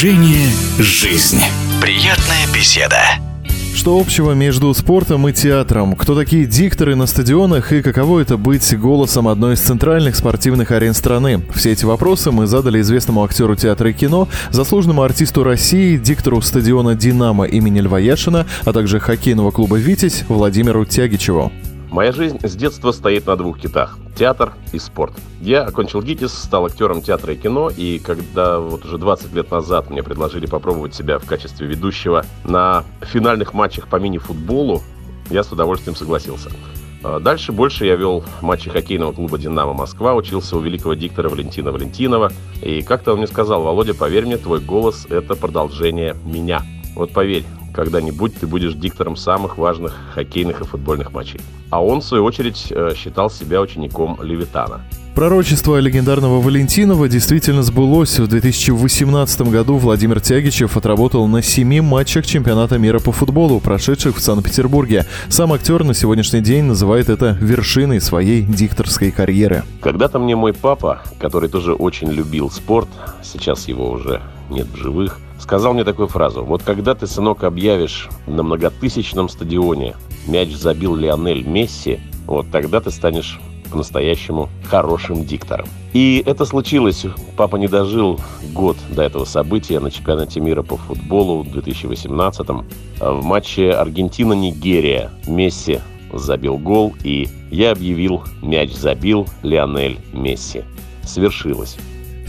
Движение «Жизнь». Приятная беседа. Что общего между спортом и театром? Кто такие дикторы на стадионах и каково это быть голосом одной из центральных спортивных арен страны? Все эти вопросы мы задали известному актеру театра и кино, заслуженному артисту России, диктору стадиона «Динамо» имени Льва Яшина, а также хоккейного клуба «Витязь» Владимиру Тягичеву. Моя жизнь с детства стоит на двух китах – театр и спорт. Я окончил ГИТИС, стал актером театра и кино, и когда вот уже 20 лет назад мне предложили попробовать себя в качестве ведущего на финальных матчах по мини-футболу, я с удовольствием согласился. А дальше больше я вел матчи хоккейного клуба «Динамо Москва», учился у великого диктора Валентина Валентинова. И как-то он мне сказал, Володя, поверь мне, твой голос – это продолжение меня. Вот поверь, когда-нибудь ты будешь диктором самых важных хоккейных и футбольных матчей. А он, в свою очередь, э, считал себя учеником Левитана. Пророчество легендарного Валентинова действительно сбылось. В 2018 году Владимир Тягичев отработал на семи матчах чемпионата мира по футболу, прошедших в Санкт-Петербурге. Сам актер на сегодняшний день называет это вершиной своей дикторской карьеры. Когда-то мне мой папа, который тоже очень любил спорт, сейчас его уже нет в живых, сказал мне такую фразу. Вот когда ты, сынок, объявишь на многотысячном стадионе мяч забил Лионель Месси, вот тогда ты станешь по-настоящему хорошим диктором. И это случилось. Папа не дожил год до этого события на чемпионате мира по футболу в 2018 В матче Аргентина-Нигерия Месси забил гол, и я объявил «Мяч забил Лионель Месси». Свершилось.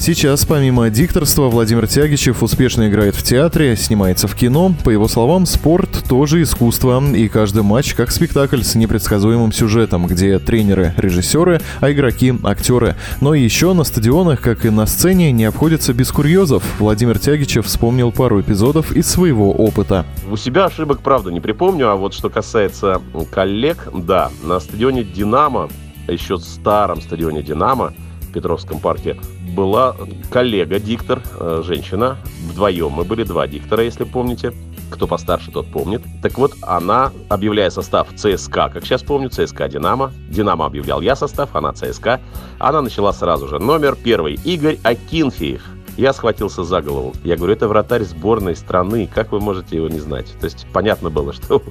Сейчас, помимо дикторства, Владимир Тягичев успешно играет в театре, снимается в кино. По его словам, спорт тоже искусство, и каждый матч как спектакль с непредсказуемым сюжетом, где тренеры – режиссеры, а игроки – актеры. Но еще на стадионах, как и на сцене, не обходится без курьезов. Владимир Тягичев вспомнил пару эпизодов из своего опыта. У себя ошибок, правда, не припомню, а вот что касается коллег, да, на стадионе «Динамо», еще старом стадионе «Динамо», Петровском парке была коллега-диктор, э, женщина. Вдвоем мы были, два диктора, если помните. Кто постарше, тот помнит. Так вот, она, объявляя состав ЦСКА, как сейчас помню, ЦСКА «Динамо». «Динамо» объявлял я состав, она ЦСКА. Она начала сразу же. Номер первый. Игорь Акинфеев. Я схватился за голову. Я говорю, это вратарь сборной страны. Как вы можете его не знать? То есть понятно было, что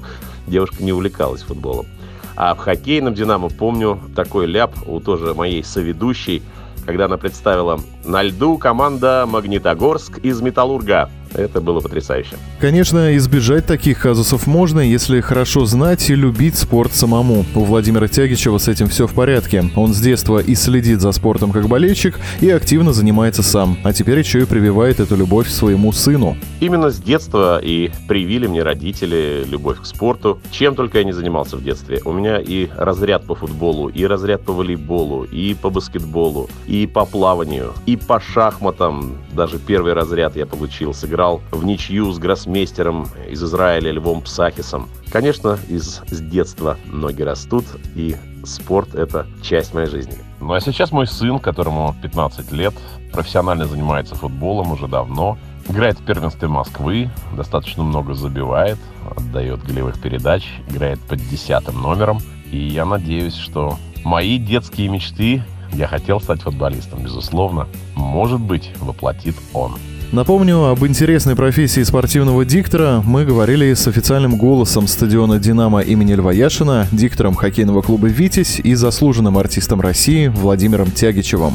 девушка не увлекалась футболом. А в хоккейном «Динамо» помню такой ляп у тоже моей соведущей – когда она представила «На льду команда Магнитогорск из Металлурга». Это было потрясающе. Конечно, избежать таких казусов можно, если хорошо знать и любить спорт самому. У Владимира Тягичева с этим все в порядке. Он с детства и следит за спортом как болельщик, и активно занимается сам. А теперь еще и прививает эту любовь своему сыну. Именно с детства и привили мне родители любовь к спорту. Чем только я не занимался в детстве. У меня и разряд по футболу, и разряд по волейболу, и по баскетболу, и по плаванию, и по шахматам. Даже первый разряд я получил, сыграл играл в ничью с гроссмейстером из Израиля Львом Псахисом. Конечно, из с детства ноги растут, и спорт – это часть моей жизни. Ну а сейчас мой сын, которому 15 лет, профессионально занимается футболом уже давно, играет в первенстве Москвы, достаточно много забивает, отдает голевых передач, играет под десятым номером. И я надеюсь, что мои детские мечты, я хотел стать футболистом, безусловно, может быть, воплотит он. Напомню, об интересной профессии спортивного диктора мы говорили с официальным голосом стадиона «Динамо» имени Льва Яшина, диктором хоккейного клуба «Витязь» и заслуженным артистом России Владимиром Тягичевым.